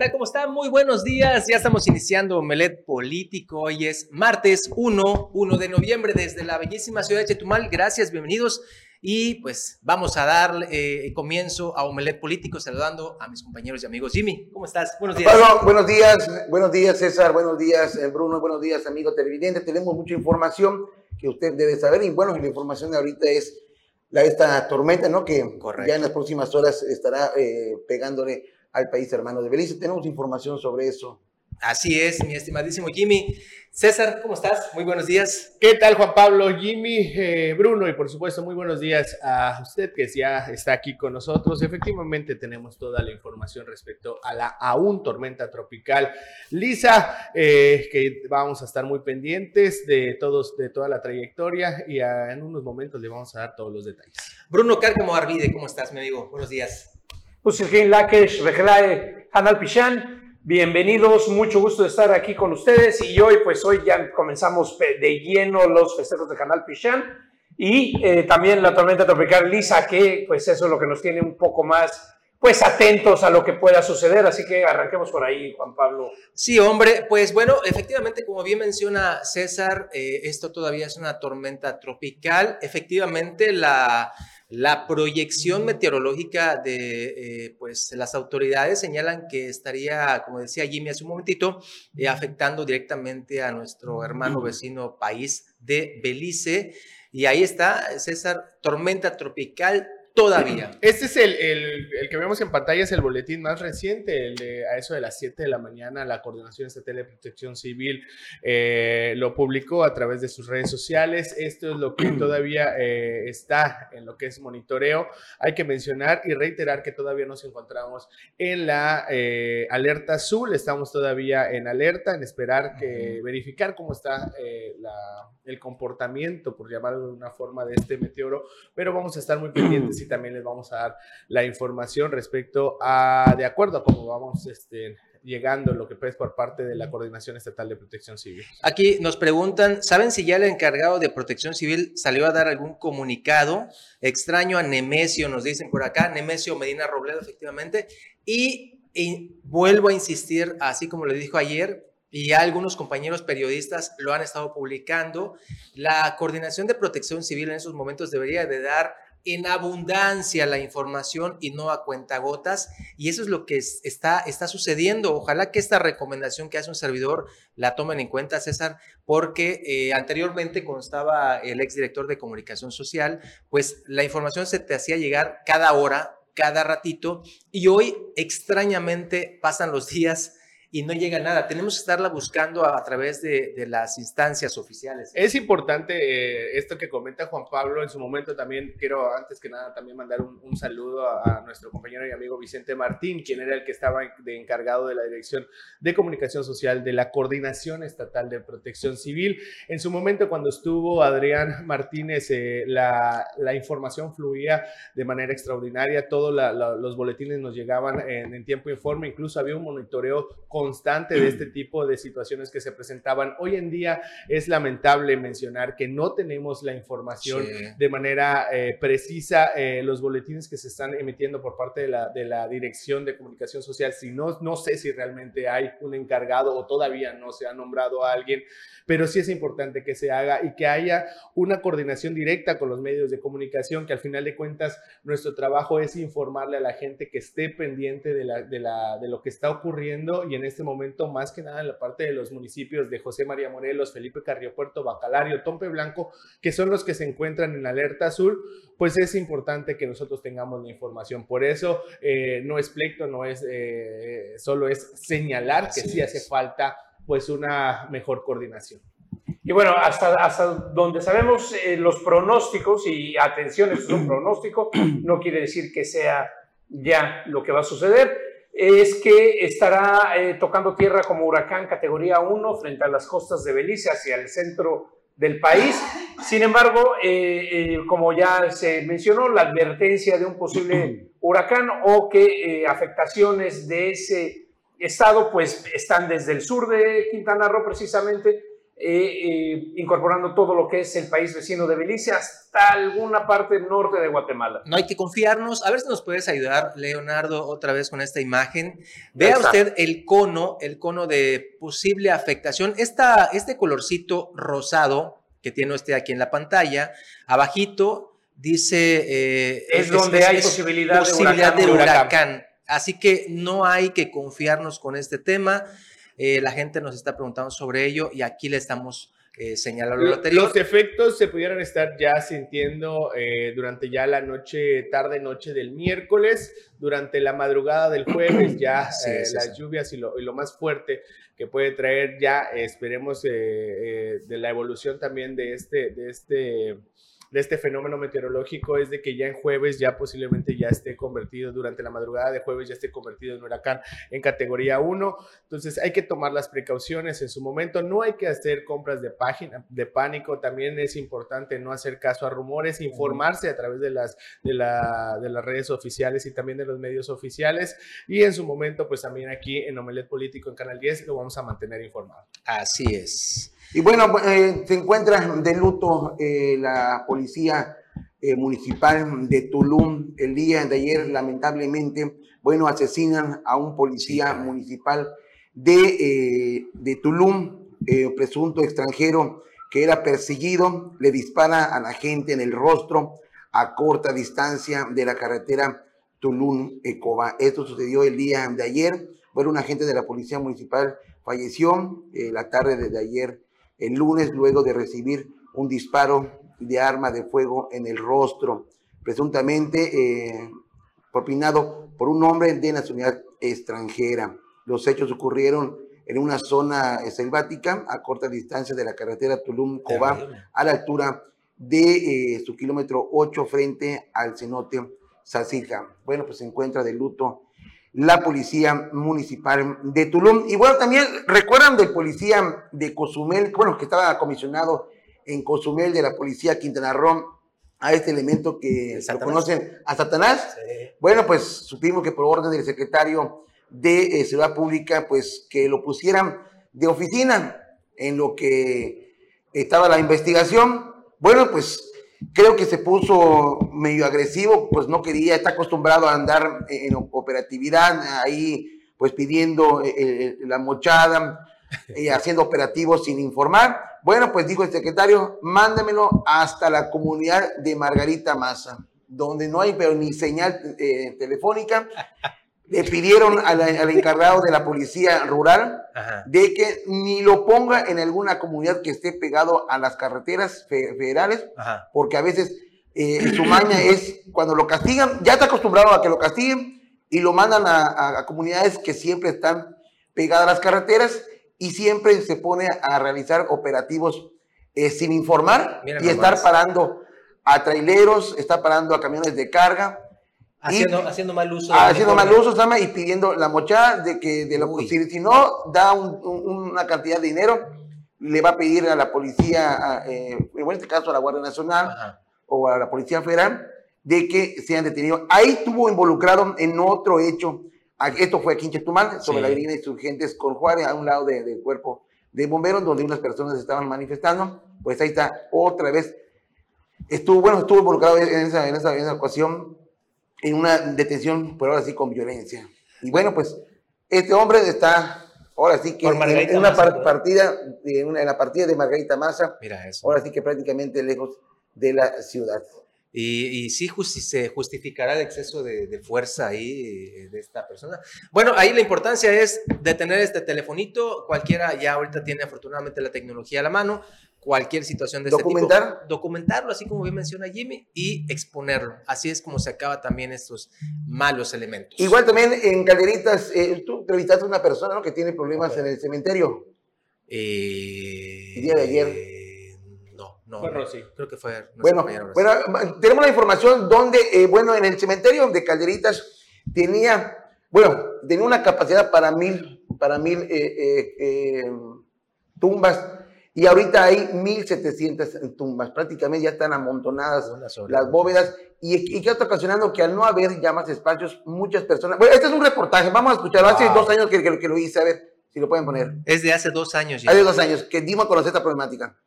tal? ¿Cómo está? Muy buenos días. Ya estamos iniciando Omelet Político. Hoy es martes 1, 1 de noviembre desde la bellísima ciudad de Chetumal. Gracias, bienvenidos. Y pues vamos a dar eh, comienzo a Omelet Político saludando a mis compañeros y amigos. Jimmy, ¿cómo estás? Buenos días. Pablo, buenos días. Buenos días, César. Buenos días, eh, Bruno. Buenos días, amigo televidente. Tenemos mucha información que usted debe saber. Y bueno, la información de ahorita es la, esta tormenta, ¿no? Que ya en las próximas horas estará eh, pegándole al país hermano de Belice. Tenemos información sobre eso. Así es, mi estimadísimo Jimmy. César, ¿cómo estás? Muy buenos días. ¿Qué tal, Juan Pablo, Jimmy, eh, Bruno? Y por supuesto, muy buenos días a usted que ya está aquí con nosotros. Efectivamente, tenemos toda la información respecto a la aún tormenta tropical Lisa, eh, que vamos a estar muy pendientes de, todos, de toda la trayectoria y en unos momentos le vamos a dar todos los detalles. Bruno Cárcamo Arvide, ¿cómo estás, mi amigo? Buenos días. Lakesh, Hanal Pishan. Bienvenidos, mucho gusto de estar aquí con ustedes y hoy pues hoy ya comenzamos de lleno los festejos de Canal Pichán y eh, también la tormenta tropical Lisa que pues eso es lo que nos tiene un poco más pues atentos a lo que pueda suceder, así que arranquemos por ahí, Juan Pablo. Sí, hombre, pues bueno, efectivamente, como bien menciona César, eh, esto todavía es una tormenta tropical. Efectivamente, la, la proyección meteorológica de eh, pues, las autoridades señalan que estaría, como decía Jimmy hace un momentito, eh, afectando directamente a nuestro hermano vecino país de Belice. Y ahí está, César, tormenta tropical todavía. Este es el, el, que vemos en pantalla, es el boletín más reciente, el de, a eso de las 7 de la mañana, la Coordinación Estatal de Protección Civil eh, lo publicó a través de sus redes sociales. Esto es lo que todavía eh, está en lo que es monitoreo. Hay que mencionar y reiterar que todavía nos encontramos en la eh, alerta azul, estamos todavía en alerta, en esperar que verificar cómo está la, el comportamiento, por llamarlo de una forma, de este meteoro, pero vamos a estar muy pendientes y también les vamos a dar la información respecto a, de acuerdo a cómo vamos este, llegando lo que es por parte de la Coordinación Estatal de Protección Civil. Aquí nos preguntan, ¿saben si ya el encargado de Protección Civil salió a dar algún comunicado? Extraño a Nemesio, nos dicen por acá, Nemesio Medina Robledo, efectivamente, y, y vuelvo a insistir, así como le dijo ayer, y algunos compañeros periodistas lo han estado publicando, la Coordinación de Protección Civil en esos momentos debería de dar en abundancia la información y no a cuentagotas. Y eso es lo que está, está sucediendo. Ojalá que esta recomendación que hace un servidor la tomen en cuenta, César, porque eh, anteriormente, cuando estaba el exdirector de comunicación social, pues la información se te hacía llegar cada hora, cada ratito, y hoy extrañamente pasan los días y no llega nada. Tenemos que estarla buscando a, través de, las instancias oficiales. Es importante eh, esto que comenta Juan Pablo en su momento también. Quiero antes que nada también mandar un, saludo a, nuestro compañero y amigo Vicente Martín, quien era el que estaba de encargado de la Dirección de Comunicación Social de la Coordinación Estatal de Protección Civil. En su momento cuando estuvo Adrián Martínez, eh, la, la, información fluía de manera extraordinaria. Todos los boletines nos llegaban en, en tiempo informe. Incluso había un monitoreo con constante de este tipo de situaciones que se presentaban. Hoy en día es lamentable mencionar que no tenemos la información de manera eh, precisa, eh, los boletines que se están emitiendo por parte de la, de la Dirección de Comunicación Social, si no, no sé si realmente hay un encargado o todavía no se ha nombrado a alguien, pero sí es importante que se haga y que haya una coordinación directa con los medios de comunicación, que al final de cuentas nuestro trabajo es informarle a la gente que esté pendiente de, la, de, la, de lo que está ocurriendo y en este momento, más que nada en la parte de los municipios de José María Morelos, Felipe Carrillo Puerto, Bacalario, Tompe Blanco, que son los que se encuentran en alerta azul, pues es importante que nosotros tengamos la información. Por eso eh, no es pleito, no es eh, solo es señalar que sí hace falta pues una mejor coordinación. Y bueno, hasta, hasta donde sabemos eh, los pronósticos, y atención, esto es un pronóstico, no quiere decir que sea ya lo que va a suceder, es que estará eh, tocando tierra como huracán categoría 1 frente a las costas de Belice hacia el centro del país. Sin embargo, eh, eh, como ya se mencionó, la advertencia de un posible huracán o que afectaciones de ese estado pues están desde el sur de Quintana Roo precisamente eh, incorporando todo lo que es el país vecino de Belice hasta alguna parte norte de Guatemala. No hay que confiarnos. A ver si nos puedes ayudar, Leonardo, otra vez con esta imagen. Vea usted el cono, el cono de posible afectación. Esta, este colorcito rosado que tiene usted aquí en la pantalla, abajito dice... Eh, es, donde hay posibilidad, de huracán. Así que no hay que confiarnos con este tema. Eh, la gente nos está preguntando sobre ello y aquí le estamos eh, señalando lo anterior. Los efectos se pudieran estar ya sintiendo eh, durante ya la noche, tarde noche del miércoles, durante la madrugada del jueves, ya las lluvias y lo, y lo, más fuerte que puede traer ya, esperemos de la evolución también de este, de este de este fenómeno meteorológico es de que ya en jueves ya posiblemente ya esté convertido, durante la madrugada de jueves ya esté convertido en huracán en categoría 1. Entonces hay que tomar las precauciones en su momento. No hay que hacer compras de página, de pánico. También es importante no hacer caso a rumores, informarse a través de las, de, la, de las redes oficiales y también de los medios oficiales. Y en su momento, pues también aquí en Omelet Político en Canal 10 lo vamos a mantener informado. Así es. Y bueno, eh, se encuentra de luto eh, la policía eh, municipal de Tulum. El día de ayer, lamentablemente, bueno, asesinan a un policía municipal de, de Tulum, presunto extranjero que era perseguido, le dispara a la gente en el rostro a corta distancia de la carretera Tulum-Ecoba. Esto sucedió el día de ayer. Bueno, un agente de la policía municipal falleció la tarde de ayer el lunes luego de recibir un disparo de arma de fuego en el rostro, presuntamente eh, propinado por un hombre de nacionalidad extranjera. Los hechos ocurrieron en una zona selvática a corta distancia de la carretera Tulum-Cobá, a la altura de eh, su kilómetro 8 frente al cenote Sasija. Bueno, pues se encuentra de luto la policía municipal de Tulum. Y bueno, también recuerdan del policía de Cozumel, bueno, que estaba comisionado en Cozumel de la policía Quintana Roo, a este elemento que lo conocen a Satanás. Bueno, pues supimos que por orden del secretario de eh, Seguridad Pública, pues que lo pusieran de oficina en lo que estaba la investigación. Bueno, pues Creo que se puso medio agresivo, pues no quería, está acostumbrado a andar en operatividad, ahí pues pidiendo eh, eh, la mochada, y haciendo operativos sin informar. Bueno, pues dijo el secretario, mándemelo hasta la comunidad de Margarita Maza, donde no hay pero ni señal eh, telefónica le pidieron al, encargado de la policía rural de que ni lo ponga en alguna comunidad que esté pegado a las carreteras federales, porque a veces eh, su maña es cuando lo castigan, ya está acostumbrado a que lo castiguen y lo mandan a, comunidades que siempre están pegadas a las carreteras y siempre se pone a realizar operativos eh, sin informar y estar parando a traileros, está parando a camiones de carga Haciendo, haciendo mal uso. Haciendo mal uso, Sama, y pidiendo la mochada de que de lo, si, si, no da una cantidad de dinero, le va a pedir a la policía, eh, en este caso a la Guardia Nacional o a la Policía Federal, de que sean detenidos. Ahí estuvo involucrado en otro hecho. Esto fue aquí en Chetumal, sobre la avenida Insurgentes con Juárez, a un lado del cuerpo de bomberos, donde unas personas estaban manifestando. Pues ahí está, otra vez. Estuvo, bueno, estuvo involucrado en esa, en esa, en esa ocasión en una detención, por ahora sí, con violencia. Y bueno, pues este hombre está ahora sí que en, una partida, en, la partida de Margarita Maza, Mira eso. ahora sí que prácticamente lejos de la ciudad. Y, y sí se justificará el exceso de, de, fuerza ahí eh, de esta persona. Bueno, ahí la importancia es detener este telefonito. Cualquiera ya ahorita tiene afortunadamente la tecnología a la mano cualquier situación de ¿Documentar? este tipo. Documentarlo, así como bien menciona Jimmy, y exponerlo. Así es como se acaba también estos malos elementos. Igual también en Calderitas, eh, tú entrevistaste a una persona ¿no? que tiene problemas en el cementerio. Eh, el día de ayer. Eh, no, no. Fue Rosy. Creo que fue. Bueno, bueno, tenemos la información donde, eh, bueno, en el cementerio de Calderitas tenía, bueno, tenía una capacidad para mil, para mil tumbas y ahorita hay 1.700 tumbas, prácticamente ya están amontonadas las bóvedas. Y, y que está ocasionando que al no haber ya más espacios, muchas personas. Bueno, este es un reportaje, vamos a escucharlo. Hace dos años que, que, lo hice, a ver. Si lo pueden poner. Es de hace dos años ya. Hace dos años que dimos a conocer esta problemática.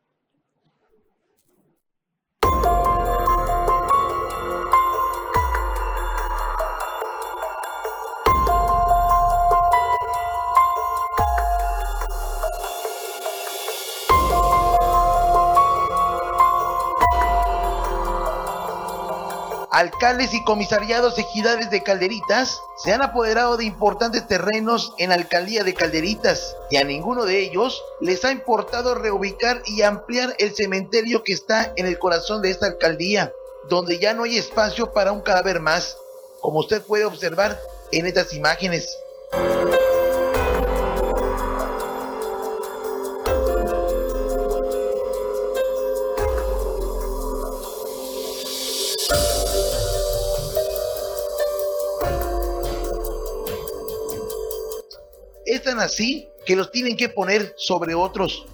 Alcaldes y comisariados ejidales de Calderitas se han apoderado de importantes terrenos en la alcaldía de Calderitas y a ninguno de ellos les ha importado reubicar y ampliar el cementerio que está en el corazón de esta alcaldía, donde ya no hay espacio para un cadáver más, como usted puede observar en estas imágenes. Así que los tienen que poner sobre otros.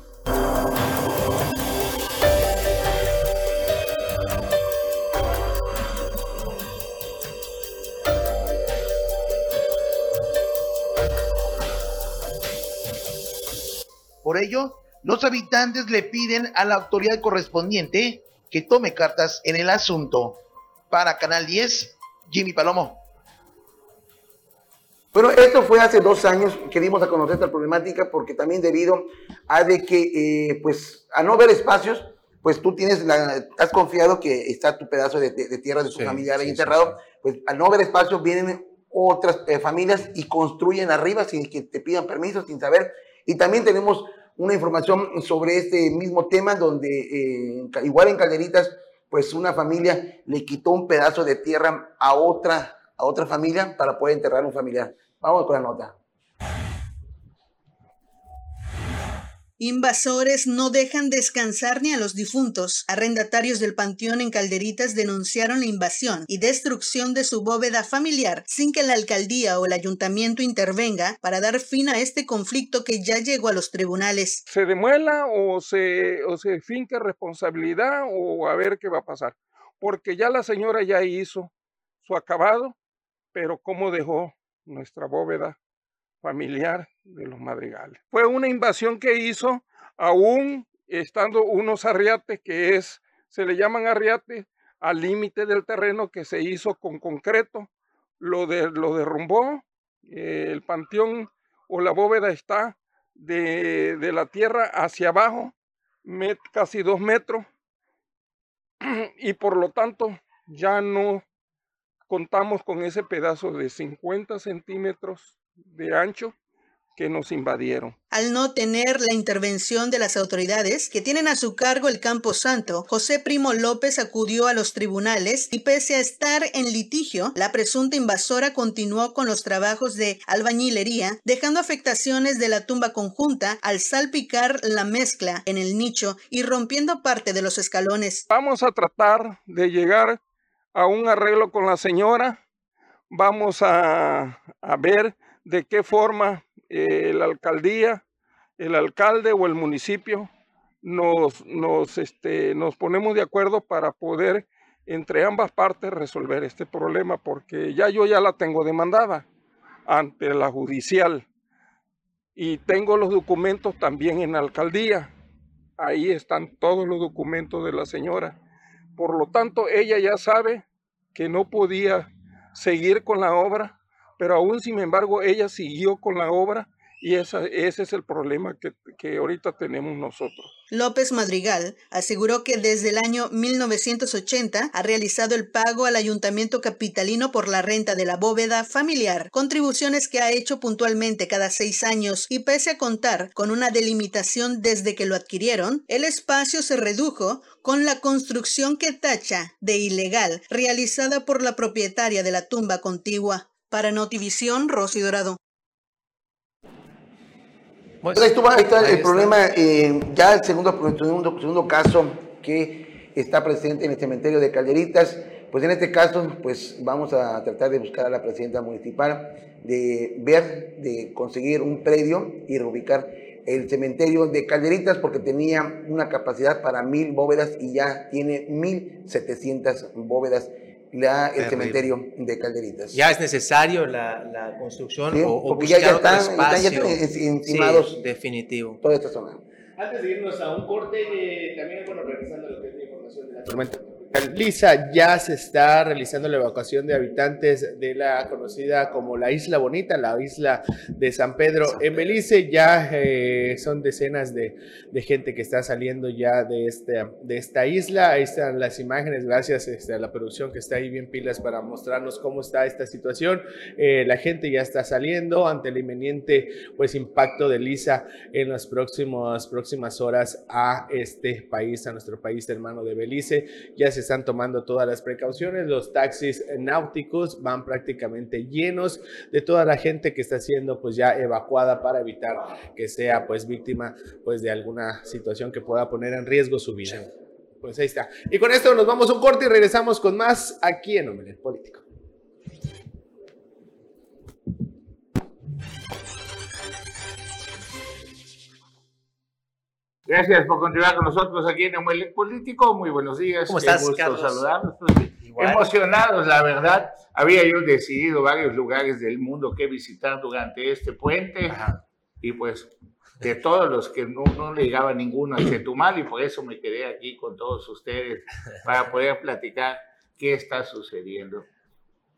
Por ello, los habitantes le piden a la autoridad correspondiente que tome cartas en el asunto. Para Canal 10, Jimmy Palomo. Bueno, esto fue hace dos años que dimos a conocer esta problemática porque también debido a de que, eh, pues, a no ver espacios, pues tú tienes la, has confiado que está tu pedazo de, tierra de su familiar ahí enterrado, pues al no ver espacio vienen otras eh, familias y construyen arriba sin que te pidan permiso, sin saber. Y también tenemos una información sobre este mismo tema donde eh, igual en Calderitas, pues una familia le quitó un pedazo de tierra a otra a otra familia para poder enterrar a un familiar. Vamos con la nota. Invasores no dejan descansar ni a los difuntos. Arrendatarios del panteón en Calderitas denunciaron la invasión y destrucción de su bóveda familiar sin que la alcaldía o el ayuntamiento intervenga para dar fin a este conflicto que ya llegó a los tribunales. Se demuela o se, o se finca responsabilidad o a ver qué va a pasar. Porque ya la señora ya hizo su acabado pero cómo dejó nuestra bóveda familiar de los madrigales. Fue una invasión que hizo aún estando unos arriates que es, se le llaman arriates, al límite del terreno que se hizo con concreto, lo, de, lo derrumbó, el panteón o la bóveda está de, de la tierra hacia abajo, casi dos metros, y por lo tanto ya no contamos con ese pedazo de 50 centímetros de ancho que nos invadieron. Al no tener la intervención de las autoridades que tienen a su cargo el Campo Santo, José Primo López acudió a los tribunales y pese a estar en litigio, la presunta invasora continuó con los trabajos de albañilería, dejando afectaciones de la tumba conjunta al salpicar la mezcla en el nicho y rompiendo parte de los escalones. Vamos a tratar de llegar a un arreglo con la señora. Vamos a, ver de qué forma eh, la alcaldía, el alcalde o el municipio nos, nos, este, nos ponemos de acuerdo para poder entre ambas partes resolver este problema, porque ya yo ya la tengo demandada ante la judicial y tengo los documentos también en la alcaldía. Ahí están todos los documentos de la señora. Por lo tanto, ella ya sabe que no podía seguir con la obra, pero aún sin embargo ella siguió con la obra y ese es el problema que, que, ahorita tenemos nosotros. López Madrigal aseguró que desde el año 1980 ha realizado el pago al ayuntamiento capitalino por la renta de la bóveda familiar, contribuciones que ha hecho puntualmente cada seis años y pese a contar con una delimitación desde que lo adquirieron, el espacio se redujo con la construcción que tacha de ilegal realizada por la propietaria de la tumba contigua. Para Notivisión, Rosy Dorado. Pues, ahí, está el problema, eh, ya el segundo, segundo, segundo caso que está presente en el cementerio de Calderitas, pues en este caso, pues vamos a tratar de buscar a la presidenta municipal, de ver, de conseguir un predio y reubicar el cementerio de Calderitas porque tenía una capacidad para mil bóvedas y ya tiene mil setecientas bóvedas la, el cementerio de Calderitas. Ya es necesario la, la construcción o, o porque ya, ya están, espacio. están ya encimados sí, definitivo. toda esta zona. Antes de irnos a un corte, eh, también, bueno, regresando a lo que es la información de la tormenta Lisa, ya se está realizando la evacuación de habitantes de la conocida como la Isla Bonita, la isla de San Pedro en Belice. Ya eh, son decenas de, de, gente que está saliendo ya de, este, de esta isla. Ahí están las imágenes, gracias este, a la producción que está ahí bien pilas para mostrarnos cómo está esta situación. Eh, la gente ya está saliendo ante el inminente pues, impacto de Lisa en las próximas, próximas horas a este país, a nuestro país hermano de Belice. Ya se están tomando todas las precauciones. Los taxis náuticos van prácticamente llenos de toda la gente que está siendo pues ya evacuada para evitar que sea pues víctima pues de alguna situación que pueda poner en riesgo su vida. Pues ahí está. Y con esto nos vamos a un corte y regresamos con más aquí en Omelet Político. Gracias por continuar con nosotros aquí en el Político. Muy buenos días. ¿Cómo estás, Qué gusto Carlos? saludarlos. Emocionados, la verdad. Había yo decidido varios lugares del mundo que visitar durante este puente. Ajá. Y pues de todos los que no, no le llegaba ninguno a Chetumal y por eso me quedé aquí con todos ustedes para poder platicar qué está sucediendo.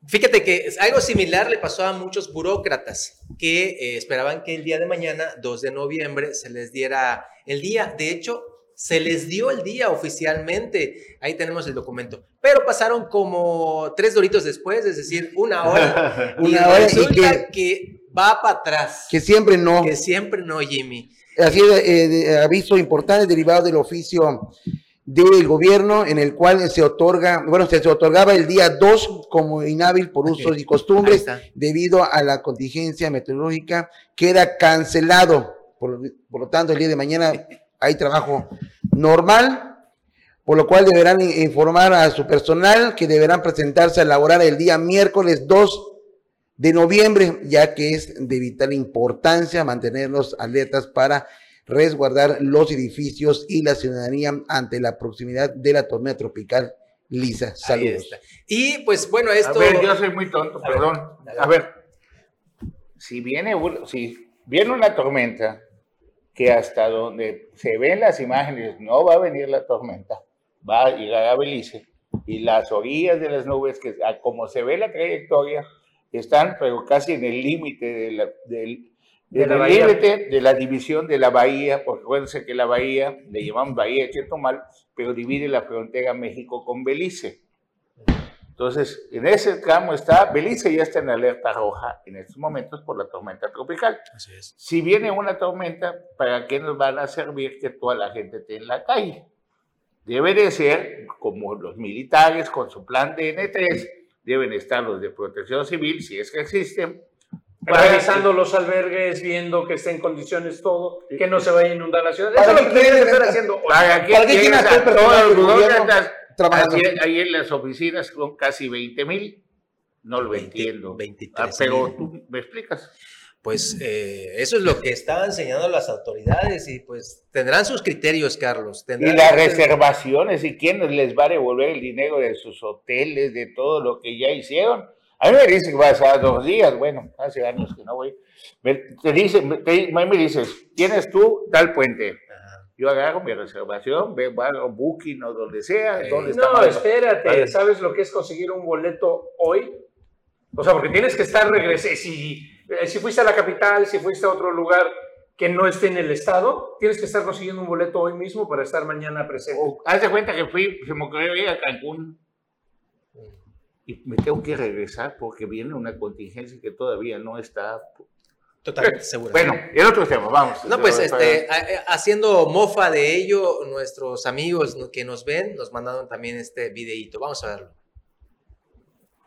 Fíjate que algo similar le pasó a muchos burócratas que eh, esperaban que el día de mañana, 2 de noviembre, se les diera el día. De hecho, se les dio el día oficialmente. Ahí tenemos el documento. Pero pasaron como tres doritos después, es decir, una hora. y Una hora y resulta que- que, va para atrás. Que siempre no. Que siempre no, Jimmy. Así eh, de- aviso importante derivado del oficio del gobierno en el cual se otorga, bueno, se, se otorgaba el día 2 como inhábil por usos y costumbres debido a la contingencia meteorológica, queda cancelado. Por, por lo tanto, el día de mañana hay trabajo normal, por lo cual deberán informar a su personal que deberán presentarse a laborar el día miércoles 2 de noviembre, ya que es de vital importancia mantenerlos alertas para resguardar los edificios y la ciudadanía ante la proximidad de la tormenta tropical Lisa. Saludos. Y pues bueno, esto. A ver, yo soy muy tonto, A ver, perdón. dale. A ver, si viene, si viene una tormenta, que hasta donde se ven las imágenes no va a venir la tormenta, va a llegar a Belice, y las orillas de las nubes, que como se ve la trayectoria, están pero casi en el límite de la, del, De la del bahía. límite de la división de la bahía, porque acuérdense que la bahía, le llamamos Bahía de Chetumal, pero divide la frontera México con Belice. Entonces, en ese tramo está, Belice ya está en alerta roja en estos momentos por la tormenta tropical. Así es. Si viene una tormenta, ¿para qué nos van a servir que toda la gente esté en la calle? Debe de ser como los militares con su plan de N3, deben estar los de protección civil, si es que existen. Para- Revisando los albergues, viendo que esté en condiciones todo, que no se vaya a inundar la ciudad. Eso ¿Para es lo que tienen que quieren estar esta- haciendo. ¿Para qué ¿Para qué tienes quieren hacer trabajando? Ahí en las oficinas son casi 20 mil. No lo 20, entiendo. 23 Ah, pero tú me explicas. Pues eh, eso es lo que están enseñando las autoridades y pues tendrán sus criterios, Carlos. Y Tendrán las reservaciones, ¿y quién les va a devolver el dinero de sus hoteles, de todo lo que ya hicieron? A mí me dicen que vas a dos días, bueno, hace años que no voy. Me, te dicen, te, me dices, tienes tú tal puente. Yo agarro mi reservación, ve, hago booking o donde sea. Ey. ¿dónde está No, más- espérate, Vale. ¿sabes lo que es conseguir un boleto hoy? O sea, porque tienes que estar regresé. Si, si fuiste a la capital, si fuiste a otro lugar que no esté en el estado, tienes que estar consiguiendo un boleto hoy mismo para estar mañana presente. O, haz de cuenta que fui, se me ocurrió ir a Cancún y me tengo que regresar porque viene una contingencia que todavía no está. Totalmente seguro. Bueno, el otro tema, vamos. No, pues este, a- haciendo mofa de ello, nuestros amigos que nos ven nos mandaron también este videíto. Vamos a verlo.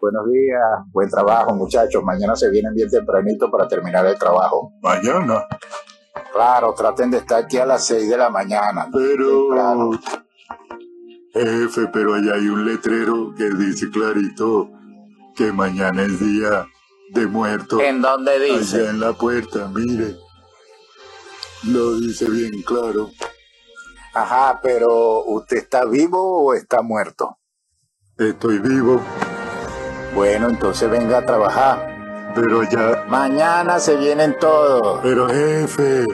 Buenos días, buen trabajo muchachos. Mañana se vienen bien tempranito para terminar el trabajo. Mañana. Claro, traten de estar aquí a las 6 de la mañana. Pero, Temprano. Jefe, pero allá hay un letrero que dice clarito que mañana es día de muertos. ¿En dónde Allá dice? en la puerta, mire. Lo dice bien claro. Ajá, pero ¿usted está vivo o está muerto? Estoy vivo. Bueno, entonces venga a trabajar. Pero ya... Mañana se vienen todos. Pero jefe,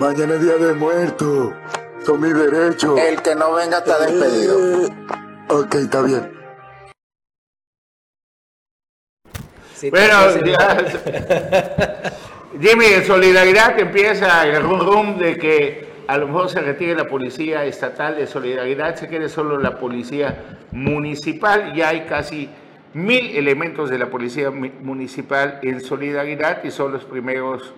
mañana es día de muerto. Son mis derechos. El que no venga está despedido. Eh, ok, está bien. bueno, Jimmy, en solidaridad empieza el rum rum de que a lo mejor se retire la policía estatal de solidaridad, se quede solo la policía municipal. Ya hay casi mil elementos de la policía municipal en solidaridad y son los primeros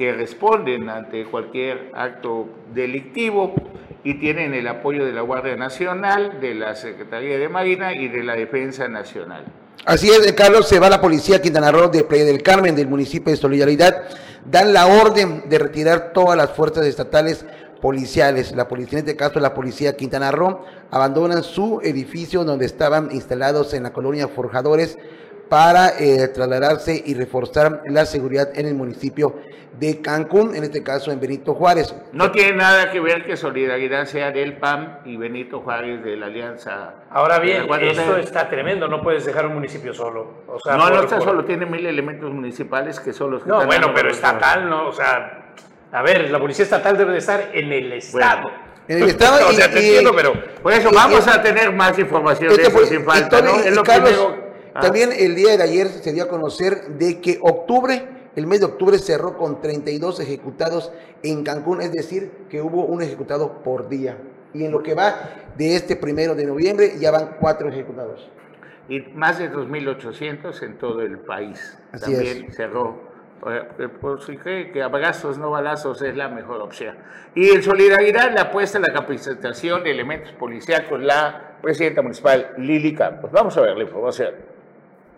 que responden ante cualquier acto delictivo y tienen el apoyo de la Guardia Nacional, de la Secretaría de Marina y de la Defensa Nacional. Así es, Carlos, se va la policía Quintana Roo de Playa del Carmen, del municipio de Solidaridad, dan la orden de retirar todas las fuerzas estatales policiales. La policía, en este caso la policía Quintana Roo, abandonan su edificio donde estaban instalados en la colonia Forjadores para eh, trasladarse y reforzar la seguridad en el municipio de Cancún, en este caso en Benito Juárez. No tiene nada que ver que Solidaridad sea del PAM y Benito Juárez de la Alianza. Ahora bien, esto está tremendo, no puedes dejar un municipio solo. no, no está solo, tiene mil elementos municipales que son los que No, bueno, pero estatal, ¿no? O sea, a ver, la policía estatal debe de estar en el Estado. En el Estado. o sea, te entiendo, pero por eso vamos a tener más información de eso sin falta, ¿no? Es lo primero Ah. También el día de ayer se dio a conocer de que octubre, el mes de octubre cerró con 32 ejecutados en Cancún, es decir, que hubo un ejecutado por día. Y en lo que va de este primero de noviembre ya van cuatro ejecutados. Y más de 2.800 en todo el país. Así También cerró eh, por si cree que abrazos, no balazos es la mejor opción. Y en solidaridad la apuesta la capacitación de elementos con la presidenta municipal Lili Campos. Vamos a ver la información.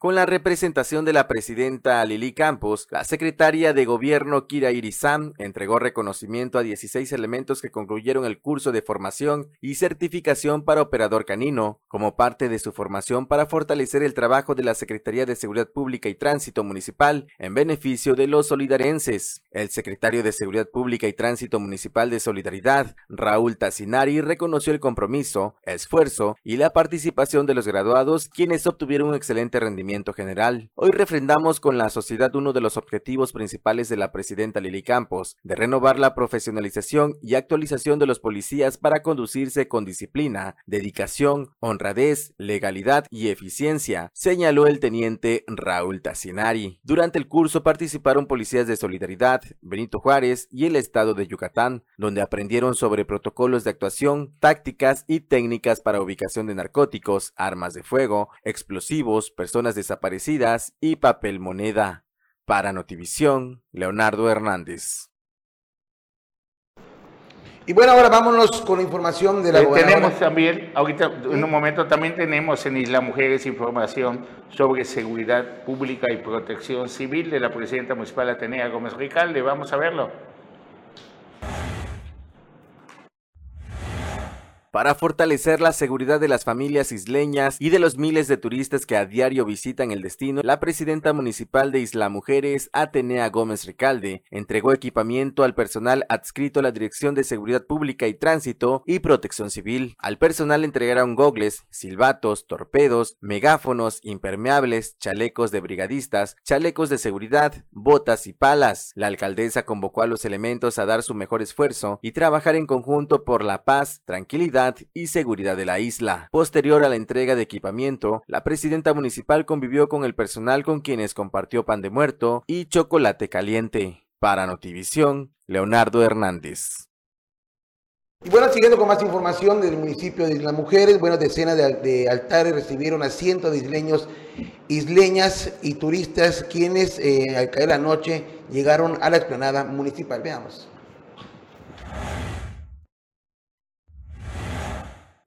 Con la representación de la presidenta Lili Campos, la secretaria de gobierno Kira Irizam entregó reconocimiento a 16 elementos que concluyeron el curso de formación y certificación para operador canino, como parte de su formación para fortalecer el trabajo de la Secretaría de Seguridad Pública y Tránsito Municipal en beneficio de los solidarenses. El secretario de Seguridad Pública y Tránsito Municipal de Solidaridad, Raúl Tassinari, reconoció el compromiso, esfuerzo y la participación de los graduados, quienes obtuvieron un excelente rendimiento general. Hoy refrendamos con la sociedad uno de los objetivos principales de la presidenta Lili Campos, de renovar la profesionalización y actualización de los policías para conducirse con disciplina, dedicación, honradez, legalidad y eficiencia, señaló el teniente Raúl Tassinari. Durante el curso participaron policías de Solidaridad, Benito Juárez y el estado de Yucatán, donde aprendieron sobre protocolos de actuación, tácticas y técnicas para ubicación de narcóticos, armas de fuego, explosivos, personas desaparecidas y papel moneda. Para Notivisión, Leonardo Hernández. Y bueno, ahora vámonos con la información de la eh, Tenemos también, ahorita en un momento también tenemos en Isla Mujeres información sobre seguridad pública y protección civil de la presidenta municipal Atenea Gómez Ricalde. Vamos a verlo. Para fortalecer la seguridad de las familias isleñas y de los miles de turistas que a diario visitan el destino, la presidenta municipal de Isla Mujeres, Atenea Gómez Recalde, entregó equipamiento al personal adscrito a la Dirección de Seguridad Pública y Tránsito y Protección Civil. Al personal entregaron gogles, silbatos, torpedos, megáfonos, impermeables, chalecos de brigadistas, chalecos de seguridad, botas y palas. La alcaldesa convocó a los elementos a dar su mejor esfuerzo y trabajar en conjunto por la paz, tranquilidad y seguridad de la isla. Posterior a la entrega de equipamiento, la presidenta municipal convivió con el personal con quienes compartió pan de muerto y chocolate caliente. Para Notivisión, Leonardo Hernández. Y bueno, siguiendo con más información del municipio de Isla Mujeres, bueno, decenas de, altares recibieron a cientos de isleños, isleñas y turistas quienes eh, al caer la noche llegaron a la explanada municipal. Veamos.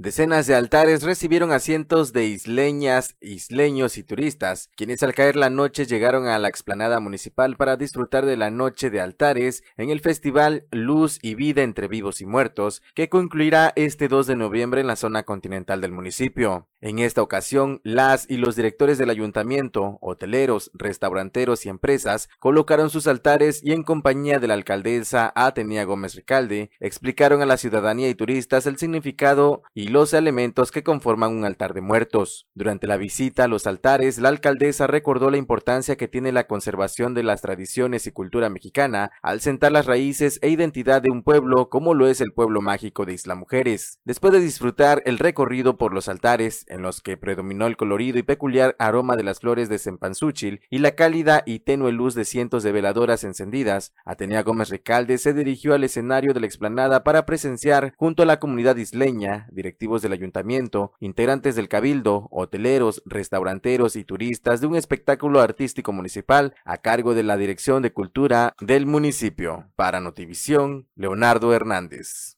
Decenas de altares recibieron asientos de isleñas, isleños y turistas, quienes al caer la noche llegaron a la explanada municipal para disfrutar de la noche de altares en el festival Luz y Vida entre Vivos y Muertos, que concluirá este 2 de noviembre en la zona continental del municipio. En esta ocasión, las y los directores del ayuntamiento, hoteleros, restauranteros y empresas colocaron sus altares y en compañía de la alcaldesa Atenea Gómez Ricalde explicaron a la ciudadanía y turistas el significado y los elementos que conforman un altar de muertos. Durante la visita a los altares, la alcaldesa recordó la importancia que tiene la conservación de las tradiciones y cultura mexicana al sentar las raíces e identidad de un pueblo como lo es el pueblo mágico de Isla Mujeres. Después de disfrutar el recorrido por los altares, en los que predominó el colorido y peculiar aroma de las flores de cempasúchil y la cálida y tenue luz de cientos de veladoras encendidas, Atenea Gómez Recalde se dirigió al escenario de la explanada para presenciar, junto a la comunidad isleña, directivos del ayuntamiento, integrantes del cabildo, hoteleros, restauranteros y turistas de un espectáculo artístico municipal a cargo de la Dirección de Cultura del municipio. Para Notivisión, Leonardo Hernández.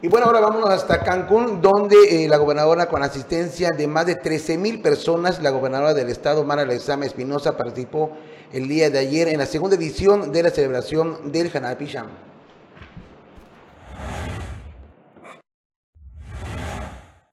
Y bueno, ahora vámonos hasta Cancún, donde eh, la gobernadora, con asistencia de más de 13 mil personas, la gobernadora del estado, Mara Lezama Espinosa, participó el día de ayer en la segunda edición de la celebración del Hanal Picham.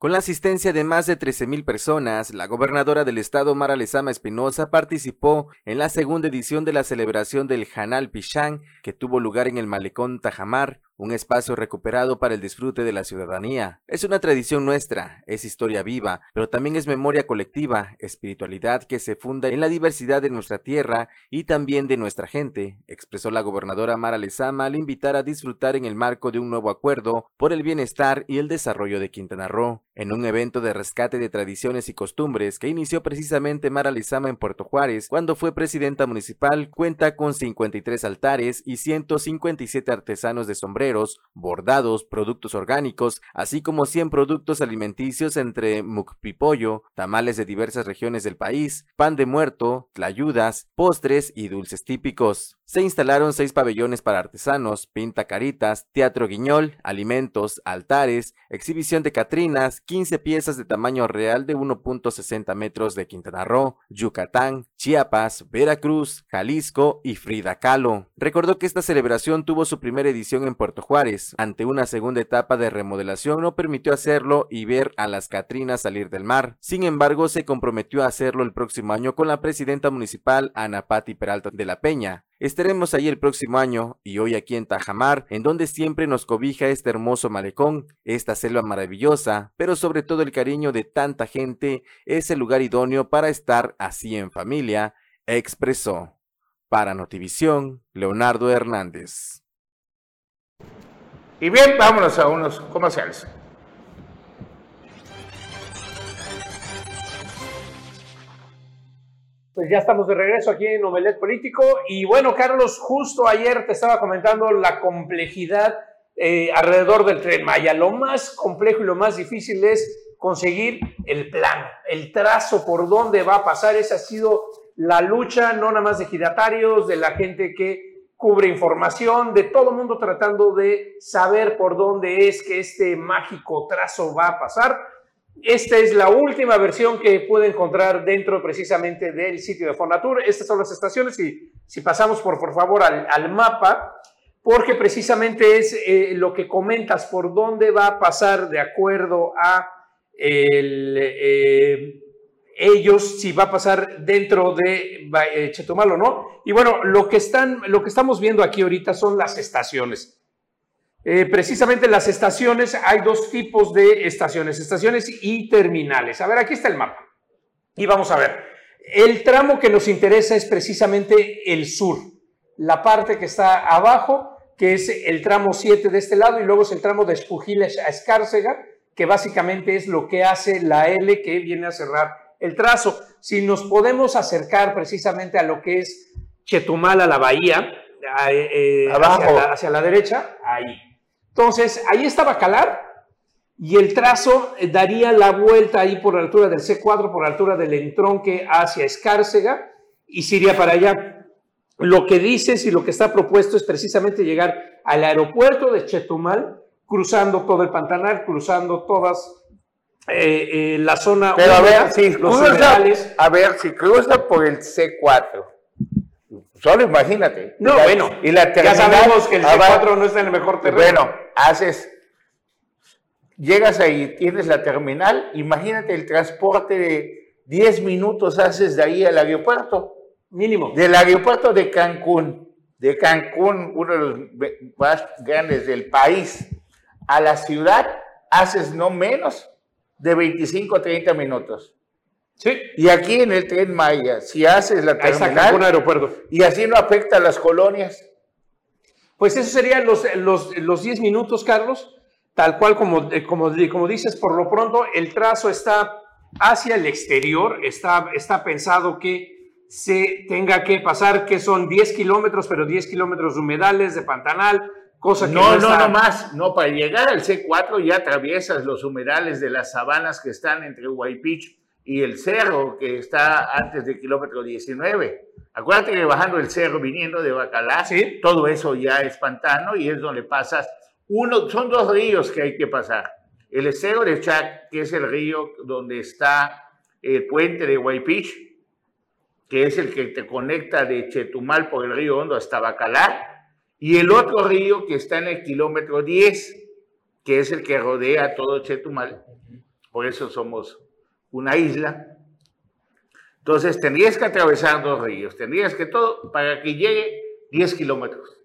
Con la asistencia de más de 13.000 personas, la gobernadora del estado Mara Lezama Espinosa participó en la segunda edición de la celebración del Hanal Pichán, que tuvo lugar en el malecón Tajamar, un espacio recuperado para el disfrute de la ciudadanía. Es una tradición nuestra, es historia viva, pero también es memoria colectiva, espiritualidad que se funda en la diversidad de nuestra tierra y también de nuestra gente, expresó la gobernadora Mara Lezama al invitar a disfrutar en el marco de un nuevo acuerdo por el bienestar y el desarrollo de Quintana Roo, en un evento de rescate de tradiciones y costumbres que inició precisamente Mara Lezama en Puerto Juárez cuando fue presidenta municipal, cuenta con 53 altares y 157 artesanos de sombrero bordados, productos orgánicos, así como 100 productos alimenticios entre mucpipollo, tamales de diversas regiones del país, pan de muerto, tlayudas, postres y dulces típicos. Se instalaron seis pabellones para artesanos, pinta caritas, teatro guiñol, alimentos, altares, exhibición de catrinas, 15 piezas de tamaño real de 1.60 metros de Quintana Roo, Yucatán, Chiapas, Veracruz, Jalisco y Frida Kahlo. Recordó que esta celebración tuvo su primera edición en Puerto Juárez. Ante una segunda etapa de remodelación no permitió hacerlo y ver a las Catrinas salir del mar. Sin embargo, se comprometió a hacerlo el próximo año con la presidenta municipal Ana Patti Peralta de la Peña. Estaremos allí el próximo año y hoy aquí en Tajamar, en donde siempre nos cobija este hermoso malecón, esta selva maravillosa, pero sobre todo el cariño de tanta gente, es el lugar idóneo para estar así en familia, expresó. Para Notivisión, Leonardo Hernández. Y bien, vámonos a unos comerciales. Pues ya estamos de regreso aquí en Omelet Político. Y bueno, Carlos, justo ayer te estaba comentando la complejidad eh, alrededor del tren Maya. Lo más complejo y lo más difícil es conseguir el plan, el trazo por dónde va a pasar. Esa ha sido la lucha, no nada más de giratarios, de la gente que cubre información, de todo el mundo tratando de saber por dónde es que este mágico trazo va a pasar. Esta es la última versión que pude encontrar dentro precisamente del sitio de Fonatur. Estas son las estaciones y si pasamos por, por favor al, mapa, porque precisamente es eh, lo que comentas, por dónde va a pasar de acuerdo a eh, ellos, si va a pasar dentro de eh, Chetumal o no. Y bueno, lo que, están, lo que estamos viendo aquí ahorita son las estaciones. Eh, precisamente en las estaciones hay dos tipos de estaciones, estaciones y terminales. A ver, aquí está el mapa. Y vamos a ver. El tramo que nos interesa es precisamente el sur, la parte que está abajo, que es el tramo 7 de este lado, y luego es el tramo de Espujiles a Escárcega, que básicamente es lo que hace la L que viene a cerrar el trazo. Si nos podemos acercar precisamente a lo que es Chetumal, a la bahía, eh, Abajo. hacia la derecha, ahí. Entonces, ahí está Bacalar y el trazo eh, daría la vuelta ahí por la altura del C4, por la altura del entronque hacia Escárcega y se iría para allá. Lo que dices y lo que está propuesto es precisamente llegar al aeropuerto de Chetumal, cruzando todo el Pantanal, cruzando todas eh, eh, la zona. Pero a ver, si cruza, a ver, si cruza por el C4 Solo imagínate. No, bueno, y la ya sabemos que el C4 no en el mejor terreno. Bueno, haces, llegas ahí, tienes la terminal, imagínate el transporte de 10 minutos haces de ahí al aeropuerto. Mínimo. Del aeropuerto de Cancún, de Cancún, uno de los más grandes del país, a la ciudad, haces no menos de 25 a 30 minutos. Sí. Y aquí en el tren Maya, si haces la terminal Aeropuerto. y así no afecta a las colonias. Pues eso serían los, los, los 10 minutos, Carlos. Tal cual como, eh, como, como dices, por lo pronto el trazo está hacia el exterior, está, está pensado que se tenga que pasar, que son 10 kilómetros, pero 10 kilómetros de humedales, de pantanal, cosa que No, no, está- no más. No, para llegar al C4 ya atraviesas los humedales de las sabanas que están entre Huaypich y el cerro que está antes del kilómetro 19. Acuérdate que bajando el cerro, viniendo de Bacalá, Sí. todo eso ya es pantano y es donde pasas. Uno, son dos ríos que hay que pasar. El estero de Chac, que es el río donde está el puente de Huaypich, que es el que te conecta de Chetumal por el río Hondo hasta Bacalar, y el otro río que está en el kilómetro 10, que es el que rodea todo Chetumal, por eso somos una isla. Entonces tendrías que atravesar dos ríos, tendrías que todo para que llegue 10 kilómetros.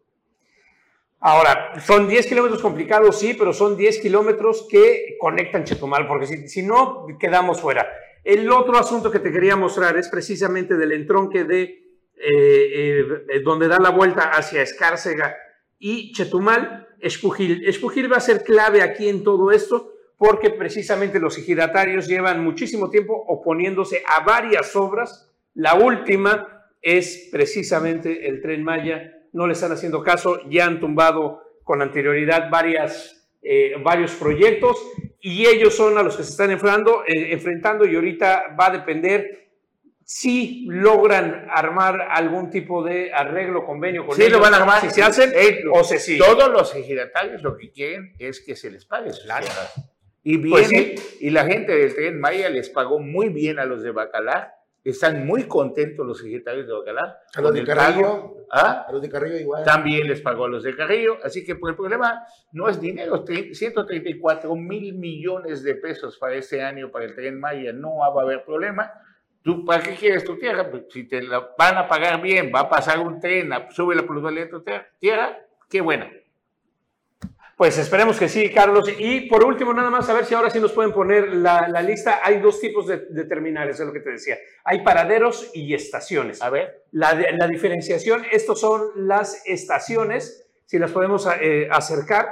Ahora, son 10 kilómetros complicados, sí, pero son 10 kilómetros que conectan Chetumal, porque si, si no, quedamos fuera. El otro asunto que te quería mostrar es precisamente del entronque de eh, eh, donde da la vuelta hacia Escárcega y Chetumal, Espujil. Espujil va a ser clave aquí en todo esto porque precisamente los ejidatarios llevan muchísimo tiempo oponiéndose a varias obras. La última es precisamente el tren Maya. No le están haciendo caso, ya han tumbado con anterioridad varias, eh, varios proyectos y ellos son a los que se están enfrentando, eh, enfrentando y ahorita va a depender si logran armar algún tipo de arreglo, convenio con Sí, ellos, lo van a armar. si se hacen Eh, o se sigue. Todos los ejidatarios lo que quieren es que se les pague sus tierras. Y Pues sí. y la gente del Tren Maya les pagó muy bien a los de Bacalar. Están muy contentos los ejidatarios de Bacalar. A los de Carrillo. ¿Ah? A los de Carrillo igual. También les pagó a los de Carrillo. Así que pues, el problema no es dinero, tre- 134 mil millones de pesos para este año para el Tren Maya. No va a haber problema. ¿Tú para qué quieres tu tierra? Pues, si te la van a pagar bien, va a pasar un tren, sube la plusvalía de tu tierra, qué bueno. Pues esperemos que sí, Carlos. Y por último, nada más, a ver si ahora sí nos pueden poner la, la lista. Hay dos tipos de, de terminales, es lo que te decía. Hay paraderos y estaciones. A ver. La, diferenciación, estos son las estaciones, si las podemos eh, acercar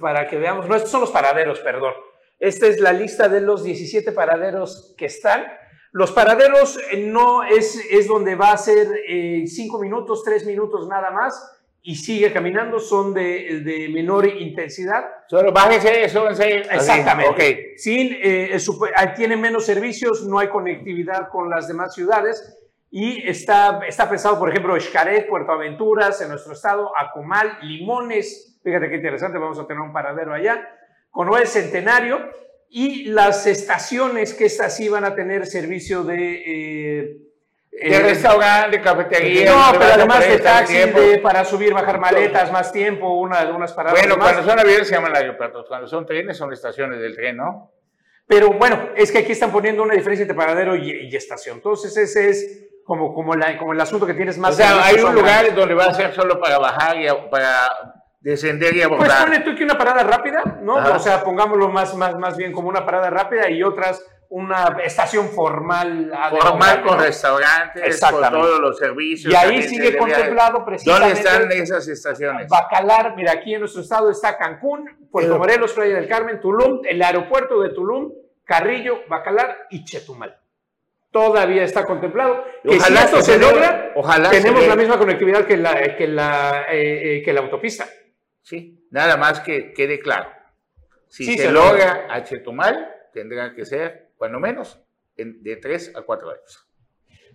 para que veamos. No, estos son los paraderos, perdón. Esta es la lista de los 17 paraderos que están. Los paraderos eh, no es, es donde va a ser 5 minutos, 3 minutos nada más y sigue caminando, son de, de menor intensidad. Solo bájese, súbense. así. Exactamente. Ok. Sin, eh, el super- tiene menos servicios, no hay conectividad con las demás ciudades y está, está pensado, por ejemplo, Xcaret, Puerto Aventuras, en nuestro estado, Acumal, Limones. Fíjate qué interesante, vamos a tener un paradero allá. Conoel Centenario y las estaciones que estas sí van a tener servicio de... eh, De eh, restaurante, de cafetería. no, pero además de taxi, de, para subir, bajar maletas, más tiempo, una, unas paradas Bueno, más. cuando son aviones se llaman aeropuertos. Cuando son trenes son estaciones del tren, ¿no? Pero bueno, es que aquí están poniendo una diferencia entre paradero y, y estación. Entonces ese es como, como, la- como el asunto que tienes más... o sea, hay un lugar grandes. donde va a ser solo para bajar y a- para descender y Pues abordar. pone tú que una parada rápida, ¿no? Ajá. O sea, pongámoslo más, más, más bien como una parada rápida y otras una estación formal. Formal con restaurantes, con Exactamente. todos los servicios. Y ahí sigue contemplado precisamente- ¿Dónde están esas estaciones? Bacalar, mira, aquí en nuestro estado está Cancún, Puerto Morelos, Playa del Carmen, Tulum, el aeropuerto de Tulum, Carrillo, Bacalar y Chetumal. Todavía está contemplado. Que Ojalá si esto que se se logra, ojalá tenemos la misma conectividad que la, que la, eh, eh, que la autopista. Sí, nada más que quede claro. Si Sí, se, se logra a Chetumal, tendrá que ser, cuando menos, en- de 3 a 4 años.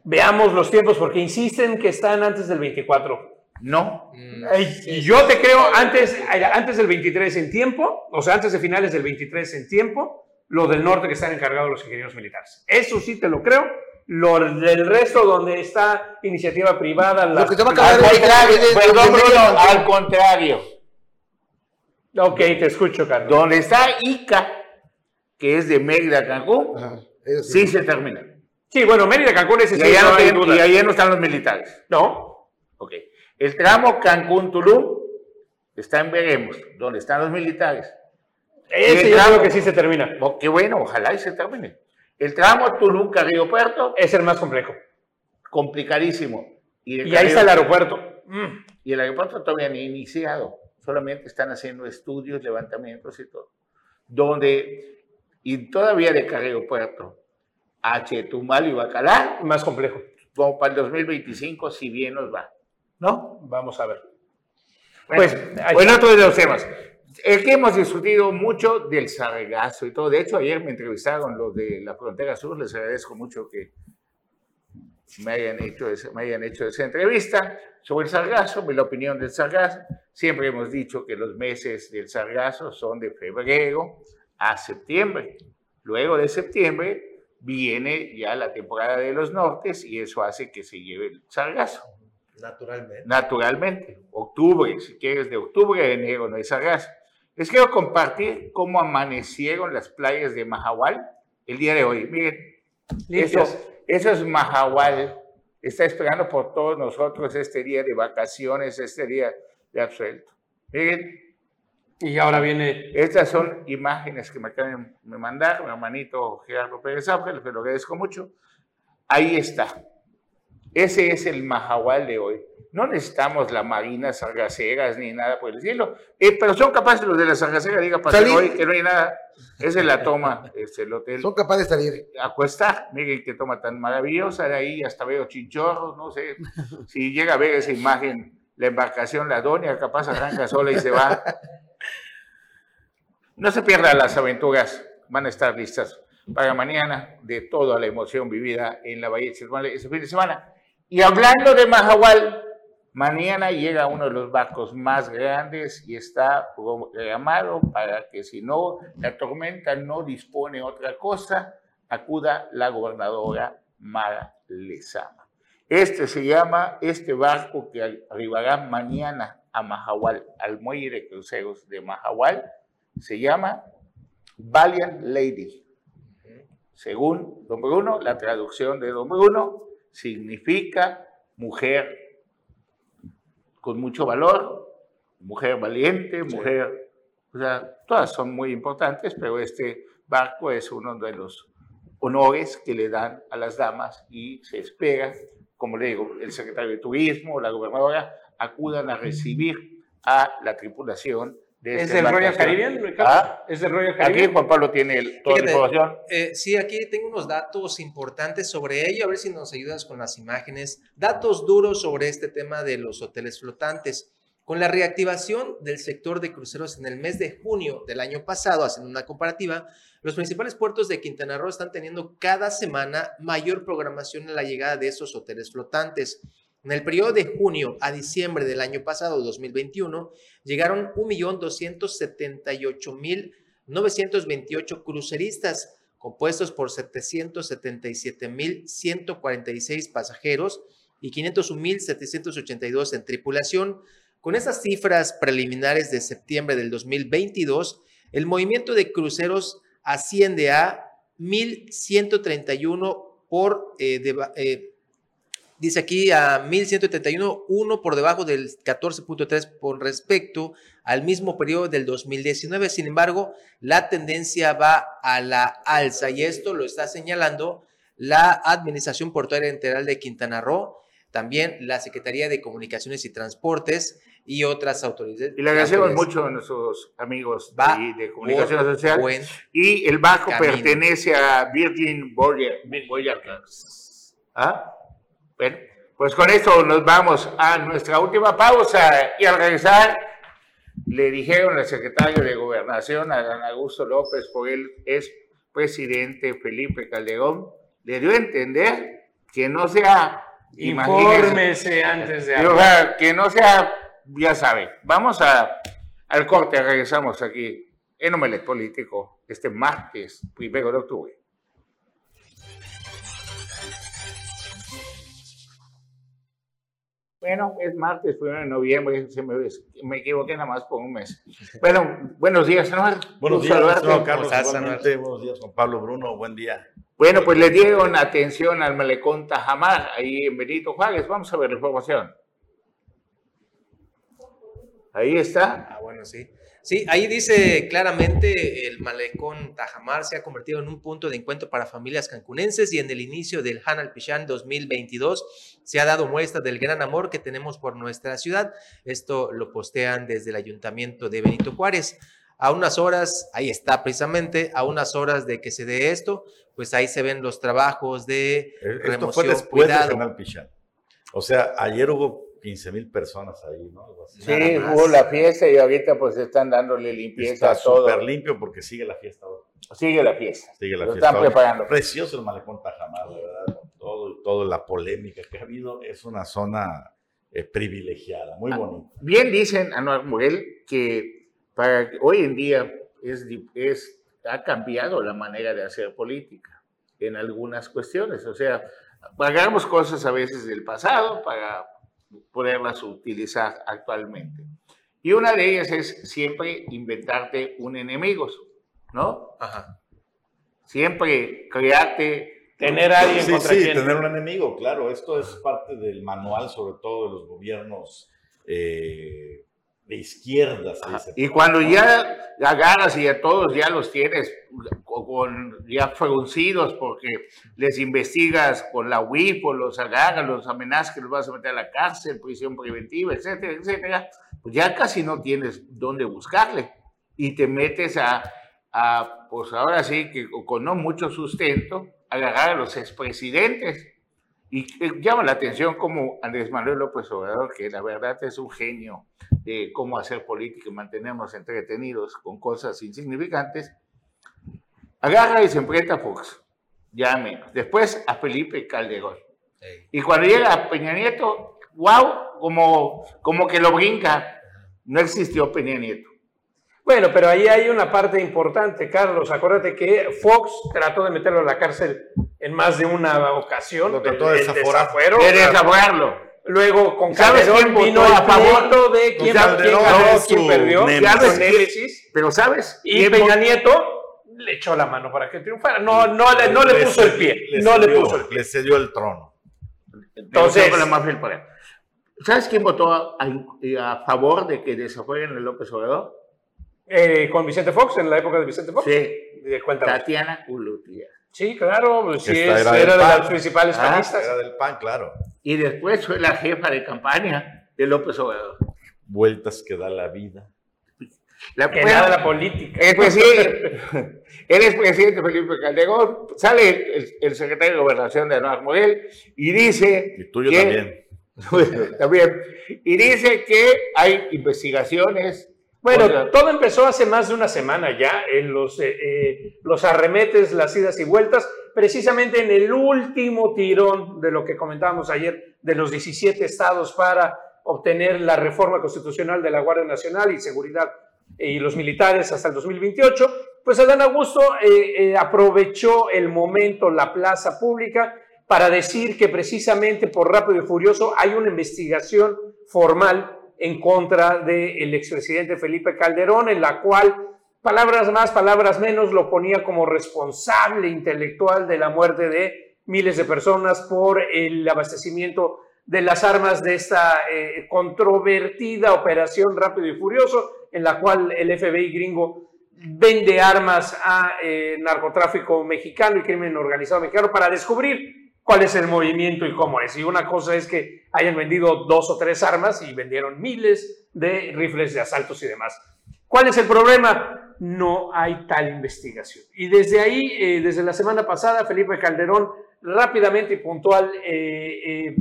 Veamos los tiempos porque insisten que están antes del 24. No. Ay, y yo te creo antes, antes del 23 en tiempo, o sea, antes de finales del 23 en tiempo, lo del norte que están encargados los ingenieros militares. Eso sí te lo creo. Lo del resto, donde está iniciativa privada, las- que te va a acabar de- Contrario, de- perdón, de- de- Bruno, de- al contrario. Ok, te escucho, Carlos. Donde está Ica, que es de Mérida a Cancún, Ajá, eso sí se termina. Sí, bueno, Mérida, Cancún, ese Y sí, allá, no no, hay tienen- duda. y allá no están los militares. No, Ok. El tramo Cancún-Tulum está en Veremos, donde están los militares. Ese yo creo que sí se termina. Oh, qué bueno, ojalá y se termine. El tramo Tulum-Carrillo Puerto. Es el más complejo. Complicadísimo. Y, ahí está el aeropuerto. Mm. Y el aeropuerto todavía ni iniciado. Solamente están haciendo estudios, levantamientos y todo. Donde, y todavía de Carrillo Puerto a Chetumal y Bacalar. Más complejo. Como para el 2025, si bien nos va. ¿No? Vamos a ver. pues, bueno, todos los temas. Es que hemos discutido mucho del sargazo y todo. De hecho, ayer me entrevistaron los de la frontera sur. Les agradezco mucho que me hayan hecho, me hayan hecho esa entrevista sobre el sargazo, la opinión del sargazo. Siempre hemos dicho que los meses del sargazo son de febrero a septiembre. Luego de septiembre viene ya la temporada de los nortes y eso hace que se lleve el sargazo. Naturalmente. Naturalmente. Octubre, si quieres, de octubre a enero no hay sargazo. Les quiero compartir cómo amanecieron las playas de Mahahual el día de hoy. Miren, eso, eso es Mahahual. Está esperando por todos nosotros este día de vacaciones, este día de absuelto. Miren. Y ahora viene. Estas son imágenes que me acaban de mandar mi hermanito Gerardo Pérez Ángel, que lo agradezco mucho. Ahí está. Ese es el Mahahual de hoy. No necesitamos la marina sargaceras ni nada por el cielo, eh, pero son capaces los de la sargacera, diga para hoy que no hay nada. Esa es la toma, es el hotel. Son capaces de salir. Acuesta, miren qué toma tan maravillosa, de ahí hasta veo chinchorros, no sé. Si llega a ver esa imagen, la embarcación, la doña, capaz arranca sola y se va. No se pierdan las aventuras, van a estar listas para mañana de toda la emoción vivida en la Bahía de ese fin de semana. Y hablando de Mahahual, mañana llega uno de los barcos más grandes y está programado para que si no, la tormenta no dispone otra cosa, acuda la gobernadora Mara Lezama. Este se llama, este barco que arribará mañana a Mahahual, al muelle de cruceros de Mahahual, se llama Valiant Lady. Según Don Bruno, la traducción de Don Bruno, significa mujer con mucho valor, mujer valiente, mujer, o sea, todas son muy importantes, pero este barco es uno de los honores que le dan a las damas y se espera, como le digo, el secretario de Turismo, la gobernadora, acudan a recibir a la tripulación ¿Es del Royal Caribbean, ¿Ah? ¿Es del Royal Caribbean? Aquí Juan Pablo tiene toda la información. Eh, sí, aquí tengo unos datos importantes sobre ello, a ver si nos ayudas con las imágenes. Datos duros sobre este tema de los hoteles flotantes. Con la reactivación del sector de cruceros en el mes de junio del año pasado, haciendo una comparativa, los principales puertos de Quintana Roo están teniendo cada semana mayor programación en la llegada de esos hoteles flotantes. En el periodo de junio a diciembre del año pasado, 2021, llegaron 1.278.928 cruceristas, compuestos por 777.146 pasajeros y 501.782 en tripulación. Con esas cifras preliminares de septiembre del 2022, el movimiento de cruceros asciende a 1.131 por eh, eh, Dice aquí a 1171, uno por debajo del 14.3 con respecto al mismo periodo del 2019. Sin embargo, la tendencia va a la alza y esto lo está señalando la Administración Portuaria Integral de Quintana Roo, también la Secretaría de Comunicaciones y Transportes y otras autoridades. Y le agradecemos mucho a nuestros amigos de, Comunicación Social. Y el banco pertenece a Virgin Voyager. ¿Ah? Bueno, pues con esto nos vamos a nuestra última pausa y al regresar le dijeron al secretario de Gobernación, a Dan Augusto López, por él es presidente Felipe Calderón, le dio a entender que no sea... Infórmese antes de hablar. Que no sea, ya sabe, vamos a, al corte, regresamos aquí en Omelet Político este martes, primero de octubre. Bueno, es martes, primero de noviembre, se me, me, equivoqué nada más por un mes. Bueno, buenos días, ¿no? Buenos días, no, Carlos, buenos días, Juan Pablo Bruno, buen día. Bueno, pues le dieron atención al malecón Tajamar, ahí en Benito Juárez. Vamos a ver la información. Ahí está. Ah, bueno, sí. Sí, ahí dice claramente el malecón Tajamar se ha convertido en un punto de encuentro para familias cancunenses y en el inicio del Hanal Pichán 2022 se ha dado muestra del gran amor que tenemos por nuestra ciudad. Esto lo postean desde el ayuntamiento de Benito Juárez. A unas horas, ahí está precisamente, a unas horas de que se dé esto, pues ahí se ven los trabajos de remoción, Esto fue después del Hanal Pichán. O sea, ayer hubo 15 mil personas ahí, ¿no? Sí, hubo la fiesta y ahorita pues están dándole limpieza a todo. súper limpio porque sigue la fiesta ahora. Sigue la fiesta. Sigue la Lo fiesta. Están preparando. Precioso el malecón Tajamar, ¿verdad? Todo, todo la polémica que ha habido. Es una zona eh, privilegiada, muy ah, bonita. Bien dicen, Anuar Murel, que para hoy en día es, es, ha cambiado la manera de hacer política en algunas cuestiones. O sea, pagamos cosas a veces del pasado para poderlas utilizar actualmente. Y una de ellas es siempre inventarte un enemigo, ¿no? Ajá. Siempre crearte... Tener a alguien sí, sí, tener un enemigo, claro. Esto es parte del manual, sobre todo de los gobiernos eh, de izquierda. Y cuando ya agarras y a todos ya los tienes con, ya fruncidos porque les investigas con la WIP o los agarras, los amenazas que los vas a meter a la cárcel, prisión preventiva, etcétera, etcétera, pues ya casi no tienes dónde buscarle. Y te metes a, a pues ahora sí que con no mucho sustento, agarrar a los expresidentes. Y llama la atención como Andrés Manuel López Obrador, que la verdad es un genio de cómo hacer política y mantenernos entretenidos con cosas insignificantes, agarra y se enfrenta a Fox, llame, después a Felipe Calderón. Y cuando llega a Peña Nieto, wow, como, como que lo brinca, no existió Peña Nieto. Bueno, pero ahí hay una parte importante, Carlos. Acuérdate que Fox trató de meterlo a la cárcel en más de una ocasión. Lo trató de desaforar. De desaforarlo. Luego con Calderón vino a favor de quién, Calderón, quién, perdió, némesis. Pero ¿sabes? Y Peña Nieto le echó la mano para que triunfara. No, no, le, no le, puso el pie. no le puso el pie. Le cedió el trono. Entonces, ¿sabes quién votó a, a, favor de que desafueren a López Obrador? Eh, con Vicente Fox, en la época de Vicente Fox. Sí. Tatiana Ulutia. Sí, claro, pues sí, era, de las principales ah, panistas. Era del PAN, claro. Y después fue la jefa de campaña de López Obrador. Vueltas que da la vida. La, que nada la política. Eh, pues sí, él es presidente Felipe Calderón, sale el, secretario de Gobernación de Anuar Morel y dice... Y tuyo también. también. Y dice que hay investigaciones bueno, todo empezó hace más de una semana ya en los, eh, eh, los arremetes, las idas y vueltas, precisamente en el último tirón de lo que comentábamos ayer de los 17 estados para obtener la reforma constitucional de la Guardia Nacional y Seguridad eh, y los militares hasta el 2028, pues Adán Augusto aprovechó el momento, la plaza pública, para decir que precisamente por Rápido y Furioso hay una investigación formal en contra del expresidente Felipe Calderón, en la cual, palabras más, palabras menos, lo ponía como responsable intelectual de la muerte de miles de personas por el abastecimiento de las armas de esta eh, controvertida operación Rápido y Furioso, en la cual el FBI gringo vende armas a eh, narcotráfico mexicano y crimen organizado mexicano para descubrir cuál es el movimiento y cómo es. Y una cosa es que hayan vendido dos o tres armas y vendieron miles de rifles de asaltos y demás. ¿Cuál es el problema? No hay tal investigación. Y desde ahí, eh, desde la semana pasada, Felipe Calderón rápidamente y puntual eh, eh,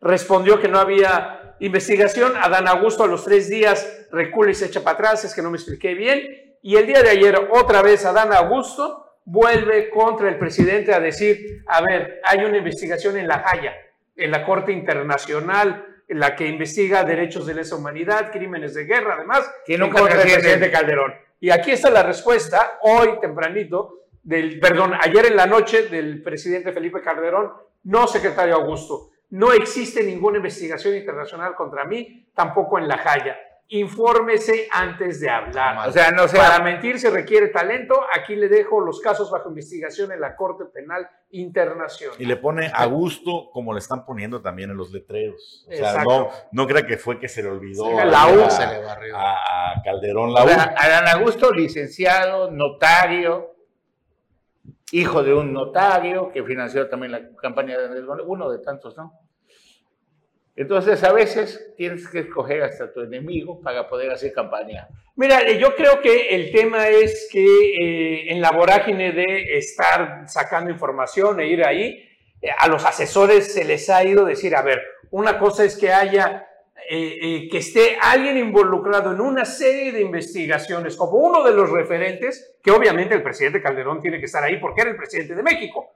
respondió que no había investigación. Adán Augusto a los tres días recula y se echa para atrás, es que no me expliqué bien. Y el día de ayer, otra vez Adán Augusto vuelve contra el presidente a decir, a ver, hay una investigación en La Haya, en la Corte Internacional, en la que investiga derechos de lesa humanidad, crímenes de guerra, además, que nunca el presidente Calderón. Y aquí está la respuesta, hoy tempranito, del, perdón, ayer en la noche del presidente Felipe Calderón, no secretario Augusto, no existe ninguna investigación internacional contra mí, tampoco en La Haya. Infórmese antes de hablar. O sea, no sea- Para mentir se requiere talento. Aquí le dejo los casos bajo investigación en la Corte Penal Internacional. Y le pone a gusto como le están poniendo también en los letreros. O sea, Exacto. no, no crea que fue que se le olvidó Sí, a- la U a, se le barrió. a- a Calderón la U. Adán Augusto, licenciado, notario, hijo de un notario que financió también la campaña de Andrés uno de tantos, ¿no? Entonces, a veces tienes que escoger hasta tu enemigo para poder hacer campaña. Mira, eh, yo creo que el tema es que eh, en la vorágine de estar sacando información e ir ahí, eh, a los asesores se les ha ido decir, a ver, una cosa es que haya, eh, eh, que esté alguien involucrado en una serie de investigaciones como uno de los referentes, que obviamente el presidente Calderón tiene que estar ahí porque era el presidente de México.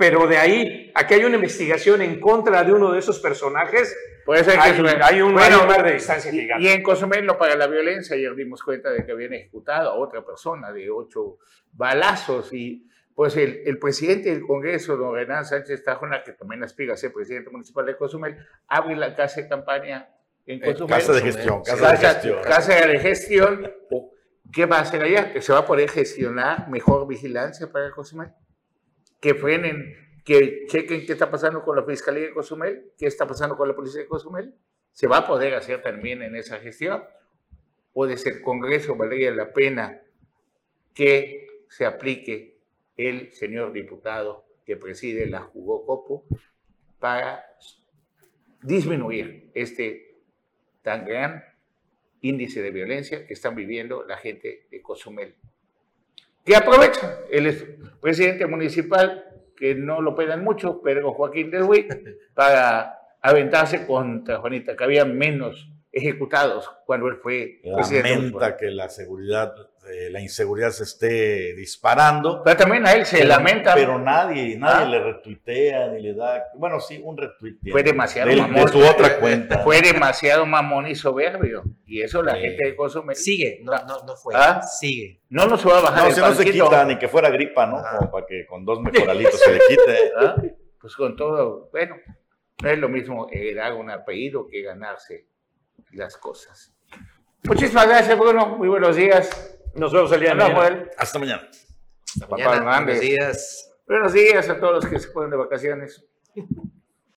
Pero de ahí a que hay una investigación en contra de uno de esos personajes, Puede ser que hay, eso- hay un, Bueno, hay un mar de distancia Y, gigante. y en Cozumel no para la violencia, ayer dimos cuenta de que habían ejecutado a otra persona de ocho balazos y pues el, el presidente del Congreso, don Renan Sánchez Tajona, que también aspira a ser presidente municipal de Cozumel, abre la casa de campaña en Eh, Cozumel. casa de gestión, Sí, casa de gestión. casa de gestión. ¿Qué va a hacer allá? Que se va a poder gestionar mejor vigilancia para Cozumel. Que frenen, que chequen qué está pasando con la Fiscalía de Cozumel, qué está pasando con la Policía de Cozumel. Se va a poder hacer también en esa gestión. Desde el Congreso valdría la pena que se aplique el señor diputado que preside la Jugó Copo para disminuir este tan gran índice de violencia que están viviendo la gente de Cozumel. Que aprovecha el es- presidente municipal, que no lo pedan mucho, Pedro Joaquín del Ruiz, para aventarse contra Juanita, que había menos ejecutados cuando él fue presidente Lamenta que la seguridad, eh, la inseguridad se esté disparando. Pero también a él se Pero- lamenta. Pero nadie, nadie ¿Ah? le retuitea ni le da. Bueno, sí, un retweet. tiene. Fue demasiado de, de mamón. su otra cuenta. Fue demasiado mamón y soberbio. Y eso la Sí. gente de Cozumel. Sigue, no, no, no fue. ¿Ah? Sigue. No nos va a bajar No, el si no se quita ni que fuera gripa, ¿no? Como para que con dos mejoralitos se le quite. ¿Ah? Pues con todo, bueno, no es lo mismo heredar un apellido que ganarse las cosas. Muchísimas gracias, Bruno. Muy buenos días. Nos vemos el día de mañana. Joel. Hasta mañana. Papá Mañana, Hernández. buenos días. Buenos días a todos los que se fueron de vacaciones.